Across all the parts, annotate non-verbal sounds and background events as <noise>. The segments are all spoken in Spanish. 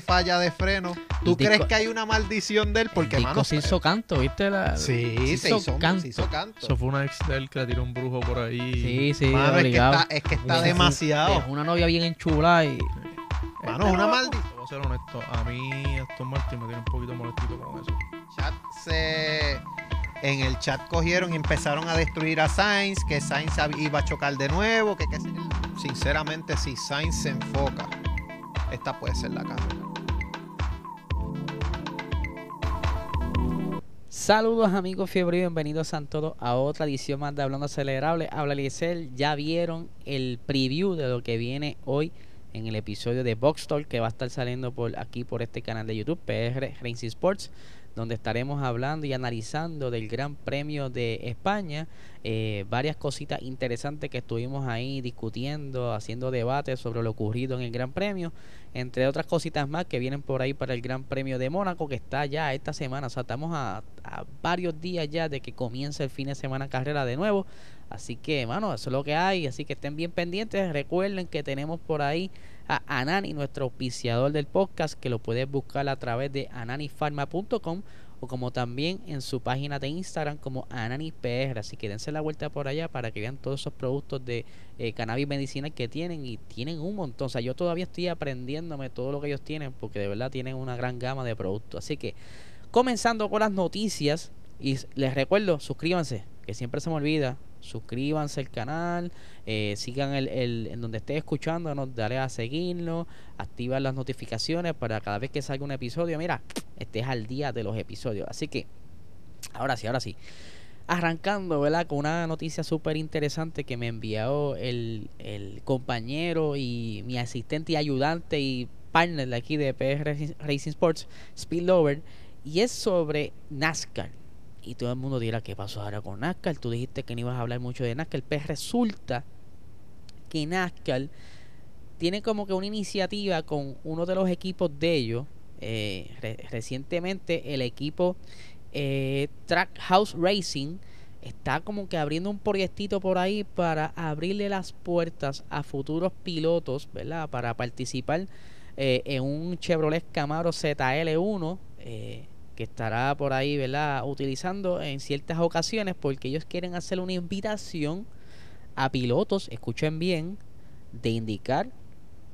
Falla de freno. ¿Tú crees que hay una maldición de él? Porque, el mano, disco se hizo canto, ¿viste? La, sí, se hizo, canto. se hizo canto. Eso fue una ex de él que le tiró un brujo por ahí. Sí, sí, Mano, es que está, es que está Esa- demasiado. Es una novia bien enchulada y... Mano, es una maldición. Voy a ser honesto. A mí, Aston Martin me tiene un poquito molestito con eso. chat se en el chat cogieron y empezaron a destruir a Sainz, que Sainz iba a chocar de nuevo, que, que sinceramente si Sainz se enfoca, esta puede ser la carrera. Saludos amigos fiebre y bienvenidos a todos a otra edición más de Hablando Acelerable. Habla Liesel, ya vieron el preview de lo que viene hoy en el episodio de Box Talk que va a estar saliendo por aquí por este canal de YouTube, PR Racing Sports, donde estaremos hablando y analizando del Gran Premio de España, eh, varias cositas interesantes que estuvimos ahí discutiendo, haciendo debates sobre lo ocurrido en el Gran Premio, entre otras cositas más que vienen por ahí para el Gran Premio de Mónaco, que está ya esta semana, o sea, estamos a, a varios días ya de que comience el fin de semana carrera de nuevo, así que, mano, eso es lo que hay, así que estén bien pendientes, recuerden que tenemos por ahí a Anani, nuestro auspiciador del podcast, que lo puedes buscar a través de ananifarma.com o como también en su página de Instagram como AnaniPR. Así que dense la vuelta por allá para que vean todos esos productos de eh, cannabis medicinal que tienen y tienen un montón. O sea, yo todavía estoy aprendiéndome todo lo que ellos tienen porque de verdad tienen una gran gama de productos. Así que comenzando con las noticias y les recuerdo, suscríbanse, que siempre se me olvida. Suscríbanse al canal, eh, sigan el, el- en donde esté escuchándonos, dale a seguirlo, activar las notificaciones para cada vez que salga un episodio, mira, estés al día de los episodios. Así que, ahora sí, ahora sí. Arrancando, ¿verdad? Con una noticia súper interesante que me envió el, el compañero y mi asistente y ayudante y partner de aquí de PR Racing- Sports, Speed Lover, y es sobre NASCAR. Y todo el mundo dirá, ¿qué pasó ahora con NASCAR? Tú dijiste que no ibas a hablar mucho de NASCAR. Pues resulta que NASCAR tiene como que una iniciativa con uno de los equipos de ellos. eh, re- recientemente el equipo eh, Trackhouse Racing está como que abriendo un proyectito por ahí para abrirle las puertas a futuros pilotos, ¿verdad? Para participar eh, en un Chevrolet Camaro ZL1 eh, que estará por ahí, ¿verdad? Utilizando en ciertas ocasiones porque ellos quieren hacer una invitación a pilotos, escuchen bien, de indicar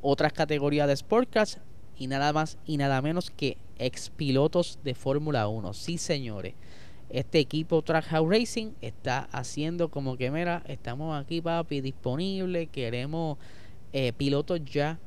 otras categorías de Sportcars y nada más y nada menos que ex pilotos de Fórmula 1. Sí, señores. Este equipo Trackhouse Racing está haciendo como que, mira, estamos aquí, papi, disponible. Queremos eh, pilotos ya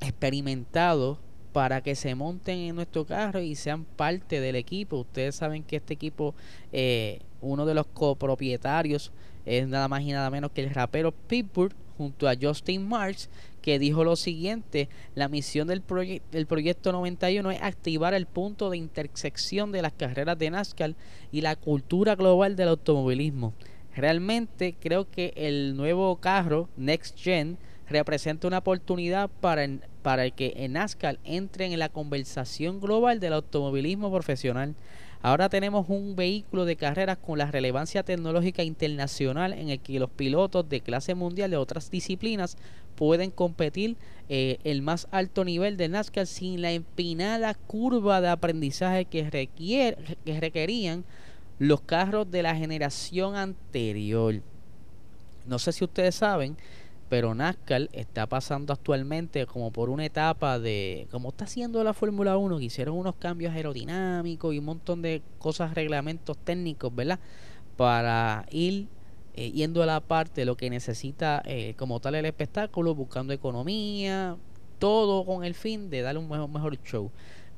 experimentados para que se monten en nuestro carro y sean parte del equipo. Ustedes saben que este equipo, eh, uno de los copropietarios es nada más y nada menos que el rapero Pitbull junto a Justin Marks que dijo lo siguiente, la misión del, proye- del proyecto 91 es activar el punto de intersección de las carreras de NASCAR y la cultura global del automovilismo. Realmente creo que el nuevo carro Next Gen representa una oportunidad para, para que en NASCAR entre en la conversación global del automovilismo profesional. Ahora tenemos un vehículo de carreras con la relevancia tecnológica internacional en el que los pilotos de clase mundial de otras disciplinas pueden competir eh, el más alto nivel de NASCAR sin la empinada curva de aprendizaje que, requiere, que requerían los carros de la generación anterior. No sé si ustedes saben, pero NASCAR está pasando actualmente como por una etapa de, como está haciendo la Fórmula 1, que hicieron unos cambios aerodinámicos y un montón de cosas, reglamentos técnicos, ¿verdad? Para ir eh, yendo a la parte de lo que necesita eh, como tal el espectáculo, buscando economía, todo con el fin de darle un mejor, mejor show.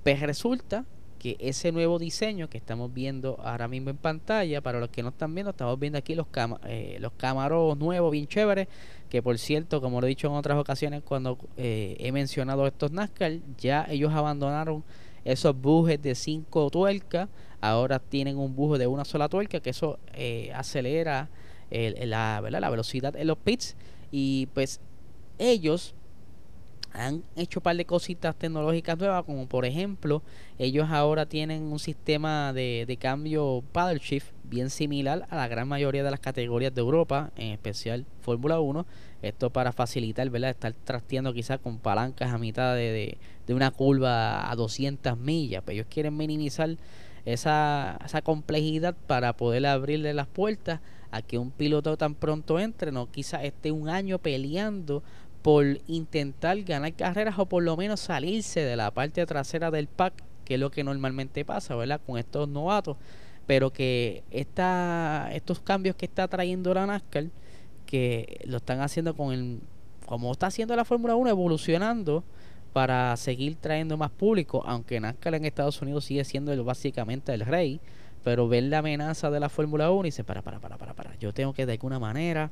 Pues resulta que ese nuevo diseño que estamos viendo ahora mismo en pantalla, para los que no están viendo, estamos viendo aquí los, cama- eh, los camaros nuevos, bien chéveres, que por cierto, como lo he dicho en otras ocasiones cuando eh, he mencionado estos NASCAR, ya ellos abandonaron esos bujes de cinco tuercas, ahora tienen un buje de una sola tuerca, que eso eh, acelera la, la velocidad en los pits y pues ellos han hecho un par de cositas tecnológicas nuevas, como por ejemplo, ellos ahora tienen un sistema de, de cambio paddle shift bien similar a la gran mayoría de las categorías de Europa, en especial Fórmula 1. Esto para facilitar, ¿verdad? Estar trasteando quizás con palancas a mitad de, de, una curva a 200 millas. Pero ellos quieren minimizar esa, esa complejidad para poder abrirle las puertas a que un piloto tan pronto entre, no quizás esté un año peleando por intentar ganar carreras o por lo menos salirse de la parte trasera del pack, que es lo que normalmente pasa, ¿verdad? Con estos novatos, pero que esta, estos cambios que está trayendo la NASCAR, que lo están haciendo con el, como está haciendo la Fórmula 1, evolucionando para seguir trayendo más público, aunque NASCAR en Estados Unidos sigue siendo básicamente el rey, pero ver la amenaza de la Fórmula 1 y dice, para, para, para, para, para, yo tengo que de alguna manera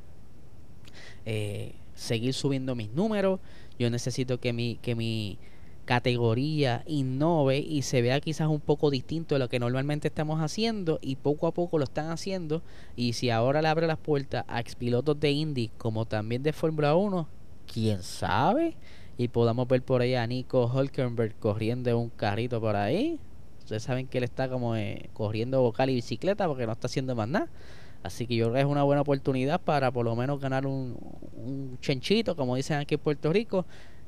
eh, seguir subiendo mis números, yo necesito que mi, que mi categoría innove y se vea quizás un poco distinto de lo que normalmente estamos haciendo y poco a poco lo están haciendo y si ahora le abre las puertas a expilotos de Indy como también de Fórmula 1, quién sabe y podamos ver por ahí a Nico Hulkenberg corriendo un carrito por ahí. Ustedes saben que él está como eh, corriendo vocal y bicicleta porque no está haciendo más nada. Así que yo creo que es una buena oportunidad para por lo menos ganar un, un chenchito, como dicen aquí en Puerto Rico,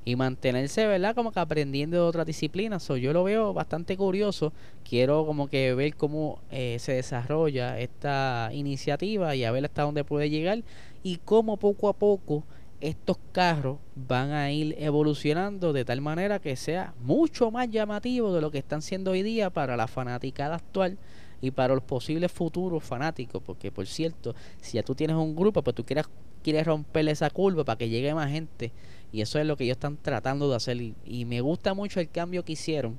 y mantenerse, ¿verdad? Como que aprendiendo de otras disciplinas. So, yo lo veo bastante curioso. Quiero como que ver cómo eh, se desarrolla esta iniciativa y a ver hasta dónde puede llegar y cómo poco a poco estos carros van a ir evolucionando de tal manera que sea mucho más llamativo de lo que están siendo hoy día para la fanaticada actual y para los posibles futuros fanáticos, porque por cierto, si ya tú tienes un grupo, pues tú quieres, quieres romperle esa curva para que llegue más gente, y eso es lo que ellos están tratando de hacer, y, me gusta mucho el cambio que hicieron.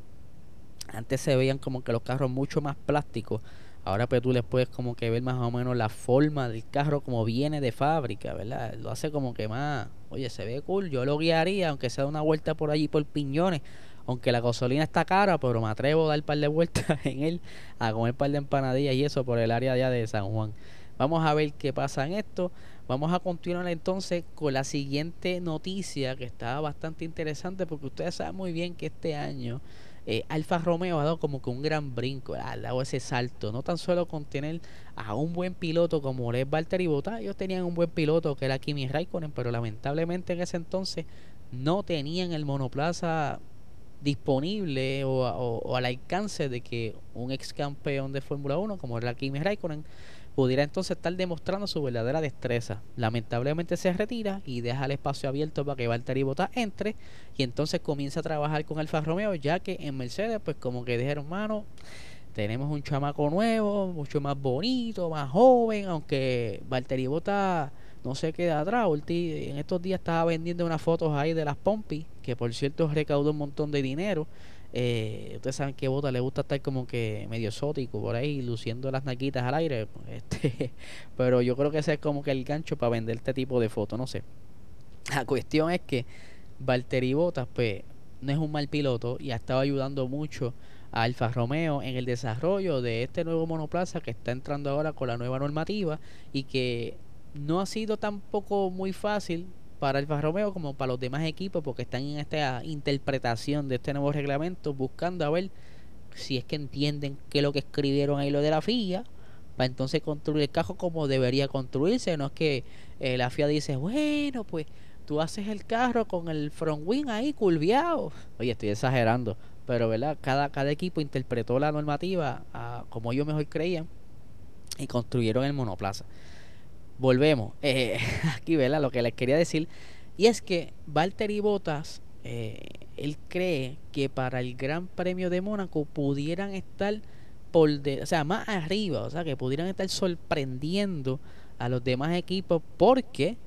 Antes se veían como que los carros mucho más plásticos, ahora pues tú les puedes como que ver más o menos la forma del carro como viene de fábrica, ¿verdad? Lo hace como que más, oye, se ve cool, yo lo guiaría, aunque sea una vuelta por allí por piñones, aunque la gasolina está cara, pero me atrevo a dar un par de vueltas <laughs> en él, a comer un par de empanadillas y eso por el área allá de San Juan. Vamos a ver qué pasa en esto. Vamos a continuar entonces con la siguiente noticia que está bastante interesante porque ustedes saben muy bien que este año eh, Alfa Romeo ha dado como que un gran brinco, ha dado ese salto, no tan solo con tener a un buen piloto como es Valtteri Bottas, ellos tenían un buen piloto que era Kimi Raikkonen, pero lamentablemente en ese entonces no tenían el monoplaza disponible o, al alcance de que un ex campeón de Fórmula 1 como era Kimi Raikkonen pudiera entonces estar demostrando su verdadera destreza. Lamentablemente se retira y deja el espacio abierto para que Valtteri Bottas entre y entonces comienza a trabajar con Alfa Romeo ya que en Mercedes pues como que dijeron mano tenemos un chamaco nuevo, mucho más bonito, más joven, aunque Valtteri Bottas no se queda atrás. En estos días estaba vendiendo unas fotos ahí de las Pompi, que por cierto recaudó un montón de dinero. Eh, ustedes saben que Bota le gusta estar como que medio exótico por ahí, luciendo las naquitas al aire. <laughs> Este, pero yo creo que ese es como que el gancho para vender este tipo de fotos, no sé. La cuestión es que Valtteri Bottas, pues, no es un mal piloto y ha estado ayudando mucho a Alfa Romeo en el desarrollo de este nuevo monoplaza que está entrando ahora con la nueva normativa y que no ha sido tampoco muy fácil para Alfa Romeo como para los demás equipos porque están en esta interpretación de este nuevo reglamento buscando a ver si es que entienden qué es lo que escribieron ahí lo de la FIA para entonces construir el carro como debería construirse. No es que eh, la FIA dice bueno pues tú haces el carro con el front wing ahí curviado oye estoy exagerando pero verdad cada, cada equipo interpretó la normativa como ellos mejor creían y construyeron el monoplaza volvemos. Eh, <laughs> aquí, ¿verdad? Lo que les quería decir. Y es que Valtteri Bottas, eh, él cree que para el Gran Premio de Mónaco pudieran estar por de, o sea, más arriba, o sea, que pudieran estar sorprendiendo a los demás equipos porque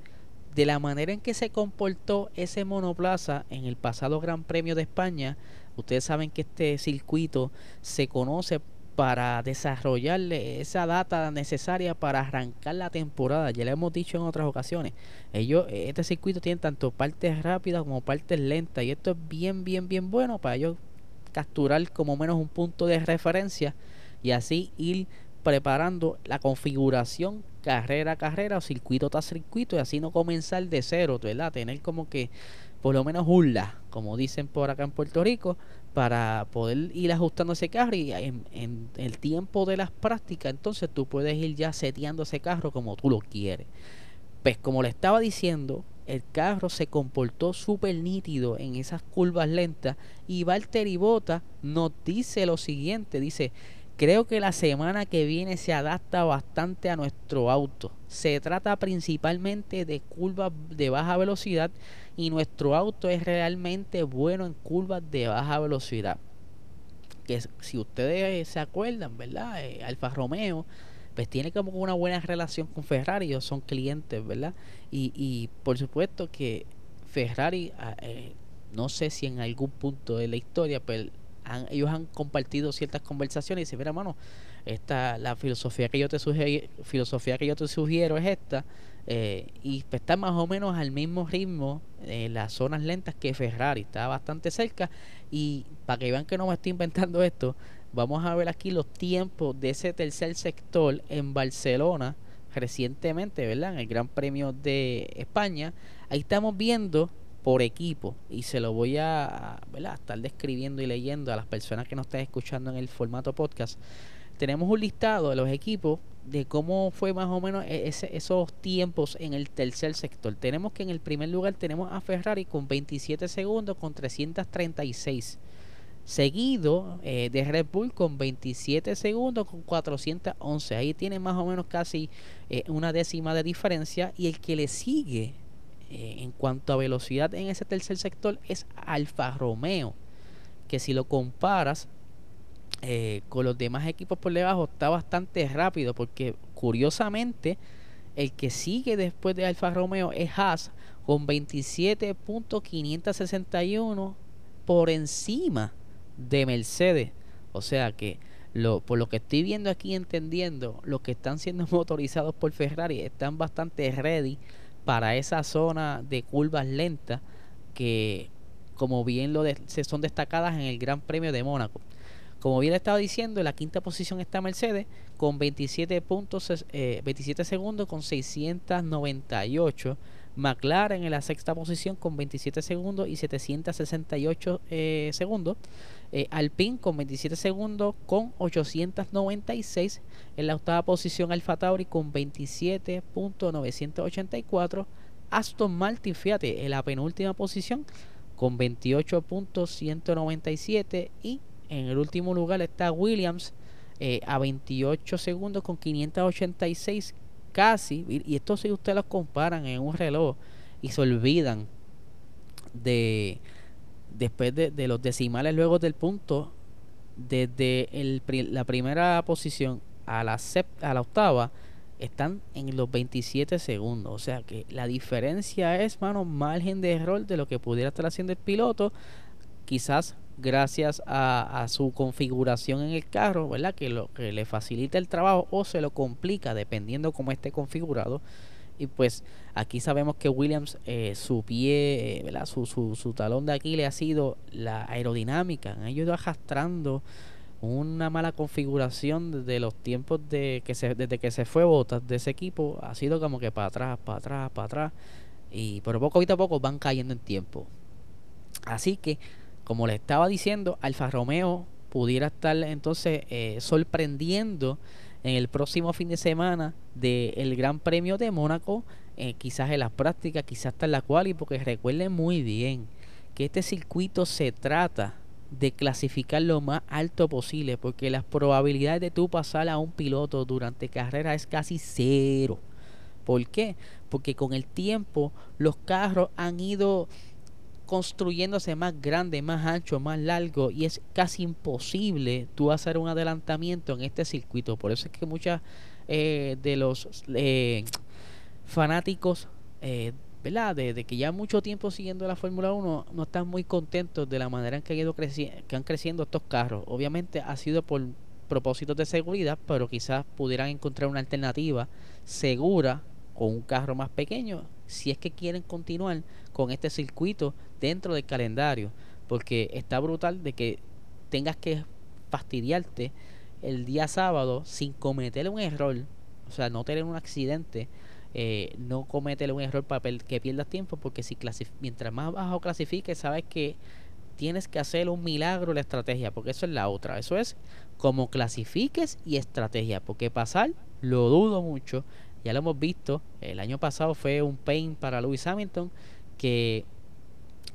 de la manera en que se comportó ese monoplaza en el pasado Gran Premio de España, ustedes saben que este circuito se conoce para desarrollarle esa data necesaria para arrancar la temporada. Ya le hemos dicho en otras ocasiones. Ellos, este circuito tiene tanto partes rápidas como partes lentas. Y esto es bien, bien, bien bueno para ellos capturar como menos un punto de referencia y así ir preparando la configuración carrera a carrera o circuito tras circuito y así no comenzar de cero, ¿verdad? Tener como que por lo menos un como dicen por acá en Puerto Rico, para poder ir ajustando ese carro y en, en, el tiempo de las prácticas entonces tú puedes ir ya seteando ese carro como tú lo quieres. Pues como le estaba diciendo, el carro se comportó súper nítido en esas curvas lentas y Valtteri Bota nos dice lo siguiente, dice, creo que la semana que viene se adapta bastante a nuestro auto. Se trata principalmente de curvas de baja velocidad y nuestro auto es realmente bueno en curvas de baja velocidad. Que si ustedes se acuerdan, ¿verdad? Eh, Alfa Romeo pues tiene como una buena relación con Ferrari, ellos son clientes, ¿verdad? Y, y por supuesto que Ferrari, ah, eh, no sé si en algún punto de la historia, pero ellos han compartido ciertas conversaciones y dicen, mira, mano, esta, la filosofía que yo te sugiero, filosofía que yo te sugiero es esta, eh, y pues está más o menos al mismo ritmo en las zonas lentas que Ferrari, está bastante cerca, y para que vean que no me estoy inventando esto, Vamos a ver aquí los tiempos de ese tercer sector en Barcelona recientemente, ¿verdad? En el Gran Premio de España. Ahí estamos viendo por equipo y se lo voy a estar describiendo y leyendo a las personas que nos están escuchando en el formato podcast. Tenemos un listado de los equipos de cómo fue más o menos e-, esos tiempos en el tercer sector. Tenemos que en el primer lugar tenemos a Ferrari con 27 segundos con 336 seguido eh, de Red Bull con 27 segundos con 411. Ahí tiene más o menos casi eh, una décima de diferencia y el que le sigue eh, en cuanto a velocidad en ese tercer sector es Alfa Romeo, que si lo comparas con los demás equipos por debajo está bastante rápido porque curiosamente el que sigue después de Alfa Romeo es Haas con 27.561 por encima de Mercedes. O sea que lo, por lo que estoy viendo aquí entendiendo, los que están siendo <laughs> motorizados por Ferrari están bastante ready para esa zona de curvas lentas que como bien lo de, se son destacadas en el Gran Premio de Mónaco. Como bien estaba diciendo, en la quinta posición está Mercedes con 27 puntos, 27 eh, segundos con 698 McLaren en la sexta posición con 27 segundos y 768 eh, segundos. Eh, Alpine con 27 segundos con 896. En la octava posición Alfa Tauri con 27.984. Aston Martin, fíjate, en la penúltima posición con 28.197. Y en el último lugar está Williams eh, a 28 segundos con 586 casi, y esto si ustedes los comparan en un reloj y se olvidan de después de, los decimales luego del punto, desde el, la primera posición a la, a la octava, están en los 27 segundos. O sea que la diferencia es, mano, margen de error de lo que pudiera estar haciendo el piloto. Quizás gracias a, su configuración en el carro, ¿verdad? Que, lo, que le facilita el trabajo o se lo complica dependiendo cómo esté configurado. Y pues aquí sabemos que Williams, eh, su pie, eh, ¿verdad? Su, su, su, talón de Aquiles ha sido la aerodinámica. Han ido arrastrando una mala configuración desde los tiempos de que se, desde que se fue Botas de ese equipo. Ha sido como que para atrás, para atrás, para atrás. Y por poco a poco van cayendo en tiempo. Así que como le estaba diciendo, Alfa Romeo pudiera estar entonces eh, sorprendiendo en el próximo fin de semana del Gran Premio de Mónaco, eh, quizás en las prácticas, quizás hasta en la quali, porque recuerden muy bien que este circuito se trata de clasificar lo más alto posible, porque las probabilidades de tú pasar a un piloto durante carrera es casi cero. ¿Por qué? Porque con el tiempo los carros han ido construyéndose más grande, más ancho, más largo y es casi imposible tú hacer un adelantamiento en este circuito. Por eso es que muchas eh, de los eh, fanáticos, eh, ¿verdad? De, que ya mucho tiempo siguiendo la Fórmula 1 no están muy contentos de la manera en que, ha ido que han creciendo estos carros. Obviamente ha sido por propósitos de seguridad, pero quizás pudieran encontrar una alternativa segura con un carro más pequeño si es que quieren continuar con este circuito dentro del calendario, porque está brutal de que tengas que fastidiarte el día sábado sin cometer un error, o sea, no tener un accidente, eh, no cometer un error para que pierdas tiempo, porque si mientras más bajo clasifiques, sabes que tienes que hacer un milagro la estrategia, porque eso es la otra, eso es como clasifiques y estrategia, porque pasar lo dudo mucho, ya lo hemos visto, el año pasado fue un pain para Lewis Hamilton que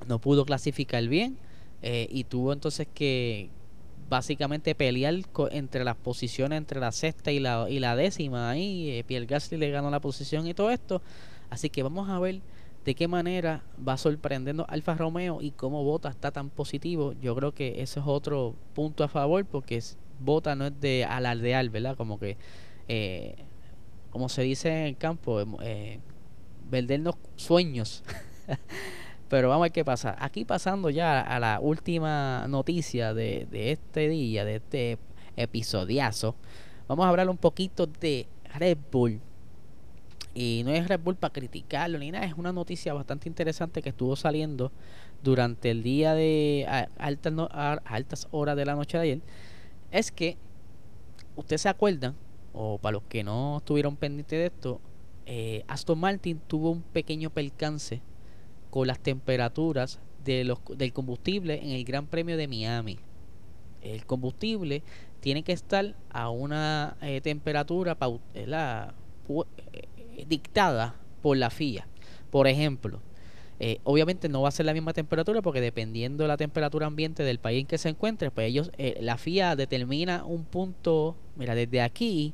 no pudo clasificar bien eh, y tuvo entonces que, básicamente pelear entre las posiciones entre la sexta y la, y la décima. Ahí eh, Pierre Gasly le ganó la posición y todo esto. Así que vamos a ver de qué manera va sorprendiendo Alfa Romeo y cómo Bota está tan positivo. Yo creo que ese es otro punto a favor porque Bota no es de alardear verdad como que eh, como se dice en el campo eh, vendernos sueños <laughs> Pero vamos a ver qué pasa. Aquí pasando ya a la última noticia de, de este día, de este episodiazo, vamos a hablar un poquito de Red Bull. Y no es Red Bull para criticarlo ni nada, es una noticia bastante interesante que estuvo saliendo durante el día de altas, altas horas de la noche de ayer. Es que, ustedes se acuerdan, o para los que no estuvieron pendientes de esto, eh, Aston Martin tuvo un pequeño percance con las temperaturas de los, del combustible en el Gran Premio de Miami. El combustible tiene que estar a una eh, temperatura eh, dictada por la FIA. Por ejemplo, eh, obviamente no va a ser la misma temperatura porque dependiendo de la temperatura ambiente del país en que se encuentre, pues ellos, la FIA determina un punto, mira, desde aquí,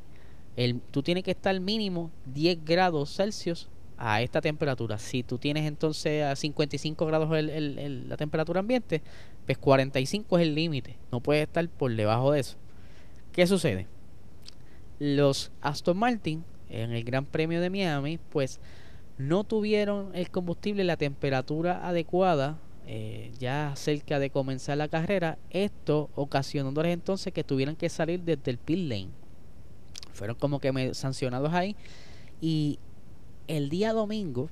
el, tú tienes que estar mínimo 10 grados Celsius a esta temperatura. Si tú tienes entonces a 55 grados el, la temperatura ambiente, pues 45 es el límite. No puede estar por debajo de eso. ¿Qué sucede? Los Aston Martin en el Gran Premio de Miami, pues no tuvieron el combustible la temperatura adecuada eh, ya cerca de comenzar la carrera. Esto ocasionándoles entonces que tuvieran que salir desde el pit lane. Fueron como que me sancionados ahí. Y el día domingo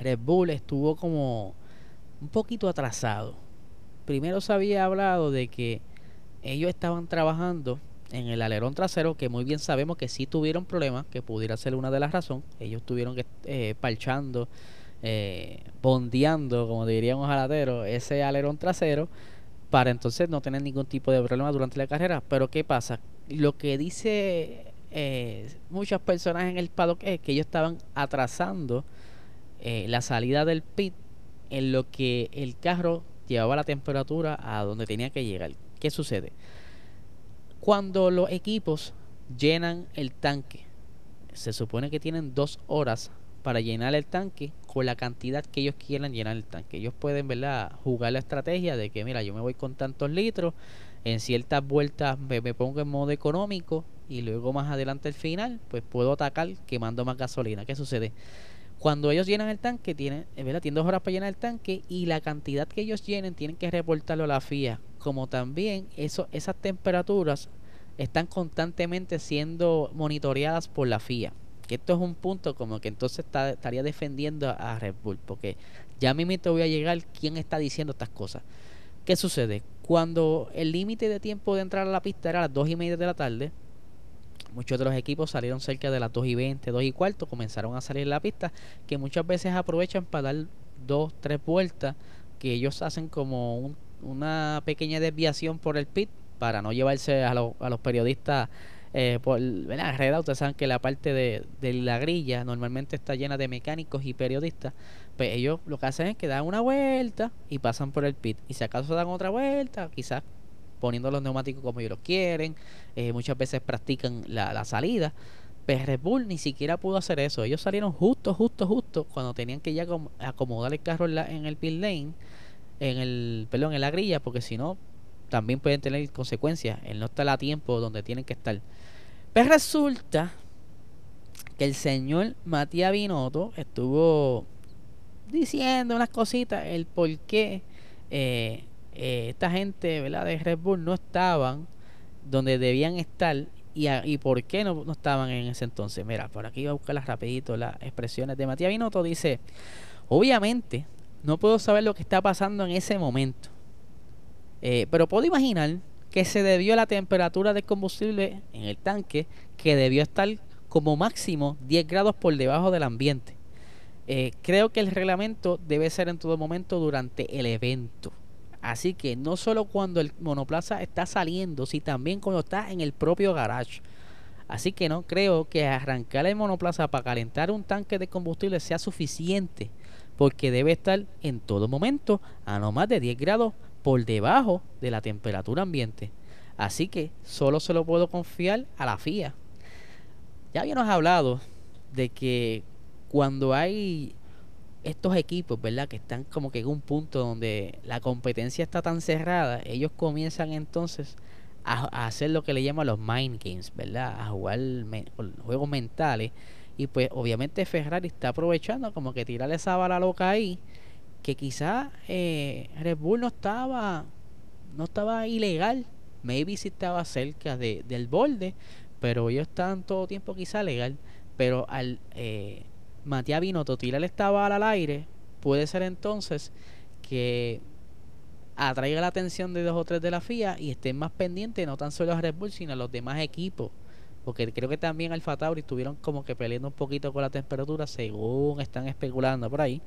Red Bull estuvo como un poquito atrasado. Primero se había hablado de que ellos estaban trabajando en el alerón trasero, que muy bien sabemos que sí tuvieron problemas, que pudiera ser una de las razones. Ellos tuvieron que eh, parchando, eh, bondeando, como diríamos alatero, ese alerón trasero para entonces no tener ningún tipo de problema durante la carrera. Pero ¿qué pasa? Lo que dice eh, muchas personas en el paddock es que ellos estaban atrasando eh, la salida del pit en lo que el carro llevaba la temperatura a donde tenía que llegar. ¿Qué sucede? Cuando los equipos llenan el tanque, se supone que tienen dos horas para llenar el tanque con la cantidad que ellos quieran llenar el tanque. Ellos pueden ¿verdad? jugar la estrategia de que, mira, yo me voy con tantos litros, en ciertas vueltas me, me pongo en modo económico y luego más adelante el final, pues puedo atacar quemando más gasolina. ¿Qué sucede? Cuando ellos llenan el tanque, tienen, eh, ¿verdad? tienen dos horas para llenar el tanque y la cantidad que ellos llenen tienen que reportarlo a la FIA. Como también eso, esas temperaturas están constantemente siendo monitoreadas por la FIA. Que esto es un punto como que entonces estaría defendiendo a Red Bull, porque ya mismo te voy a llegar quién está diciendo estas cosas. ¿Qué sucede? Cuando el límite de tiempo de entrar a la pista era a las 2 y media de la tarde, Muchos de los equipos salieron cerca de las 2 y 20, 2 y cuarto, comenzaron a salir en la pista, que muchas veces aprovechan para dar dos, tres vueltas, que ellos hacen como una pequeña desviación por el pit para no llevarse a, a los periodistas eh, por la red. Ustedes saben que la parte de, de, la grilla normalmente está llena de mecánicos y periodistas. Pues ellos lo que hacen es que dan una vuelta y pasan por el pit. Y si acaso dan otra vuelta, quizás poniendo los neumáticos como ellos los quieren. Eh, muchas veces practican la, la salida. Pero Red Bull ni siquiera pudo hacer eso. Ellos salieron justo, justo, justo cuando tenían que ya acomodar el carro en, el pit lane, en el, perdón, en la grilla, porque si no, también pueden tener consecuencias. Él no está a tiempo donde tienen que estar. Pero resulta que el señor Matías Binotto estuvo diciendo unas cositas, el por qué eh, eh, esta gente ¿verdad? de Red Bull no estaban donde debían estar y, a- y por qué no, no estaban en ese entonces. Mira, por aquí voy a buscarlas rapidito las expresiones de Matías Binotto. Dice, obviamente no puedo saber lo que está pasando en ese momento, eh, pero puedo imaginar que se debió a la temperatura del combustible en el tanque que debió estar como máximo 10 grados por debajo del ambiente. Eh, creo que el reglamento debe ser en todo momento durante el evento. Así que no solo cuando el monoplaza está saliendo, sino también cuando está en el propio garage. Así que no creo que arrancar el monoplaza para calentar un tanque de combustible sea suficiente, porque debe estar en todo momento a no más de 10 grados por debajo de la temperatura ambiente. Así que solo se lo puedo confiar a la FIA. Ya habíamos hablado de que cuando hay estos equipos, ¿verdad? Que están como que en un punto donde la competencia está tan cerrada, ellos comienzan entonces a, hacer lo que le llaman los mind games, ¿verdad? A jugar juegos mentales. Y pues obviamente Ferrari está aprovechando como que tirarle esa bala loca ahí, que quizá eh, Red Bull no estaba, no estaba ilegal, maybe sí estaba cerca de, del borde, pero ellos estaban todo tiempo quizá legal. Pero al eh, Matías Binotto tirarle esta bala al aire, puede ser entonces que atraiga la atención de dos o tres de la FIA y estén más pendientes no tan solo a Red Bull, sino a los demás equipos. Porque creo que también Alfa Tauri estuvieron como que peleando un poquito con la temperatura, según están especulando por ahí.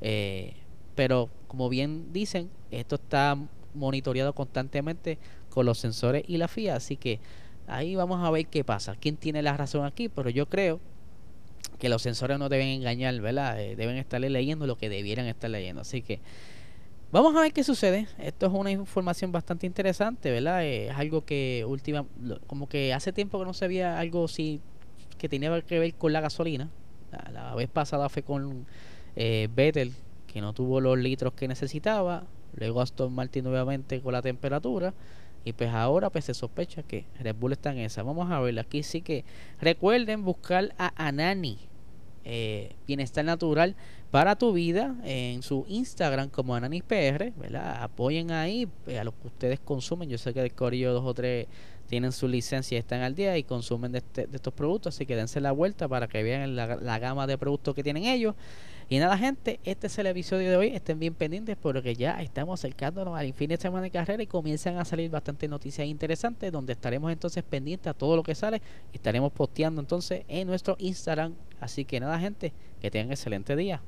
Eh, pero como bien dicen, esto está monitoreado constantemente con los sensores y la FIA, así que ahí vamos a ver qué pasa. ¿Quién tiene la razón aquí? Pero yo creo que los sensores no deben engañar, ¿verdad? Eh, deben estar leyendo lo que debieran estar leyendo. Así que vamos a ver qué sucede. Esto es una información bastante interesante, ¿verdad? Eh, es algo que última, como que hace tiempo que no se veía algo así que tenía que ver con la gasolina. La, la vez pasada fue con eh, Vettel, que no tuvo los litros que necesitaba. Luego Aston Martin nuevamente con la temperatura. Y pues ahora pues se sospecha que Red Bull está en esa. Vamos a ver, aquí sí que recuerden buscar a Anani, eh, Bienestar Natural para tu vida en su Instagram como Ananis PR, ¿verdad? Apoyen ahí eh, a lo que ustedes consumen. Yo sé que de Corillo dos o tres tienen su licencia y están al día y consumen de, este- de estos productos, así que dense la vuelta para que vean la, la gama de productos que tienen ellos. Y nada, gente, este es el episodio de hoy. Estén bien pendientes porque ya estamos acercándonos al fin de semana de carrera y comienzan a salir bastantes noticias interesantes donde estaremos entonces pendientes a todo lo que sale y estaremos posteando entonces en nuestro Instagram. Así que nada, gente, que tengan excelente día.